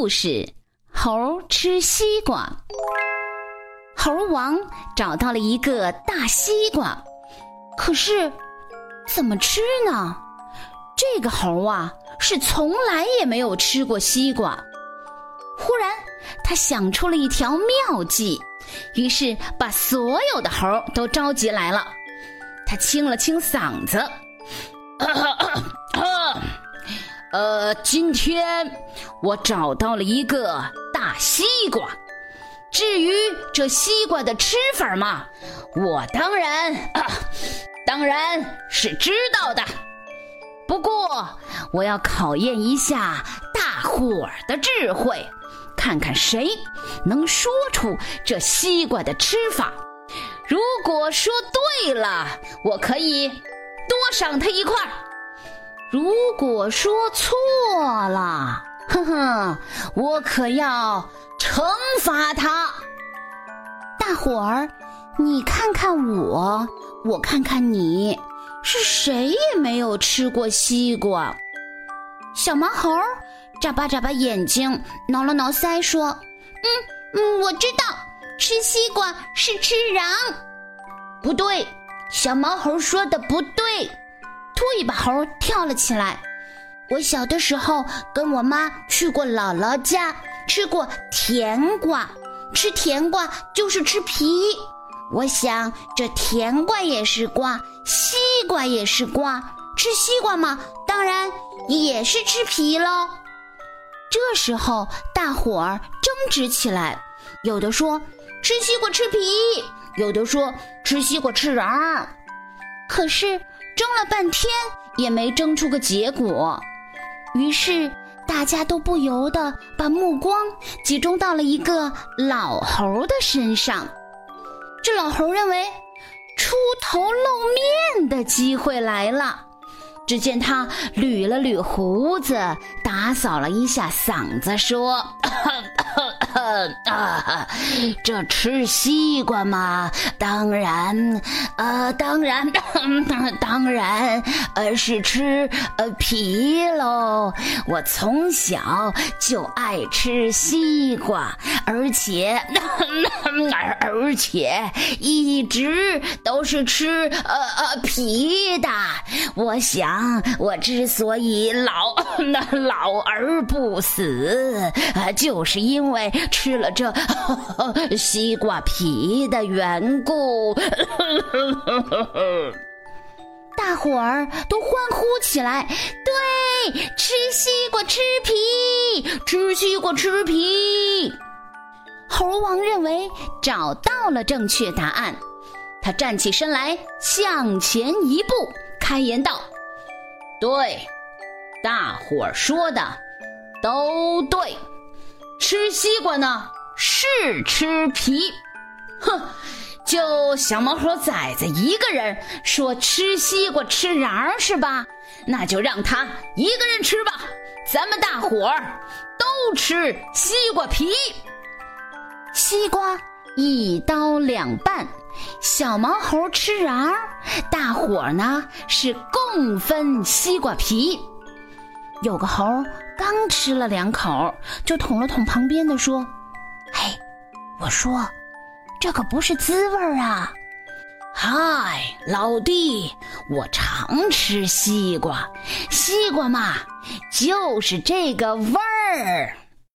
故事：猴吃西瓜。猴王找到了一个大西瓜，可是怎么吃呢？这个猴啊，是从来也没有吃过西瓜。忽然，他想出了一条妙计，于是把所有的猴都召集来了。他清了清嗓子。呃，今天我找到了一个大西瓜。至于这西瓜的吃法嘛，我当然啊，当然是知道的。不过，我要考验一下大伙儿的智慧，看看谁能说出这西瓜的吃法。如果说对了，我可以多赏他一块。如果说错了，哼哼，我可要惩罚他。大伙儿，你看看我，我看看你，是谁也没有吃过西瓜。小毛猴眨巴眨巴眼睛，挠了挠腮，说：“嗯嗯，我知道，吃西瓜是吃瓤。”不对，小毛猴说的不对。秃尾巴猴跳了起来。我小的时候跟我妈去过姥姥家，吃过甜瓜。吃甜瓜就是吃皮。我想这甜瓜也是瓜，西瓜也是瓜。吃西瓜嘛，当然也是吃皮喽。这时候大伙儿争执起来，有的说吃西瓜吃皮，有的说吃西瓜吃瓤。可是。争了半天也没争出个结果，于是大家都不由得把目光集中到了一个老猴的身上。这老猴认为出头露面的机会来了。只见他捋了捋胡子，打扫了一下嗓子，说。啊，这吃西瓜嘛，当然，呃，当然，当然，呃，是吃呃皮喽。我从小就爱吃西瓜，而且，而而且一直都是吃呃呃皮的。我想，我之所以老那老而不死，啊，就是因为。吃了这 西瓜皮的缘故，大伙儿都欢呼起来。对，吃西瓜吃皮，吃西瓜吃皮。猴王认为找到了正确答案，他站起身来，向前一步，开言道：“对，大伙儿说的都对。”吃西瓜呢是吃皮，哼！就小毛猴崽子一个人说吃西瓜吃瓤是吧？那就让他一个人吃吧，咱们大伙儿都吃西瓜皮。西瓜一刀两半，小毛猴吃瓤，大伙儿呢是共分西瓜皮。有个猴刚吃了两口，就捅了捅旁边的，说：“嘿，我说，这可不是滋味儿啊！”“嗨，老弟，我常吃西瓜，西瓜嘛，就是这个味儿。”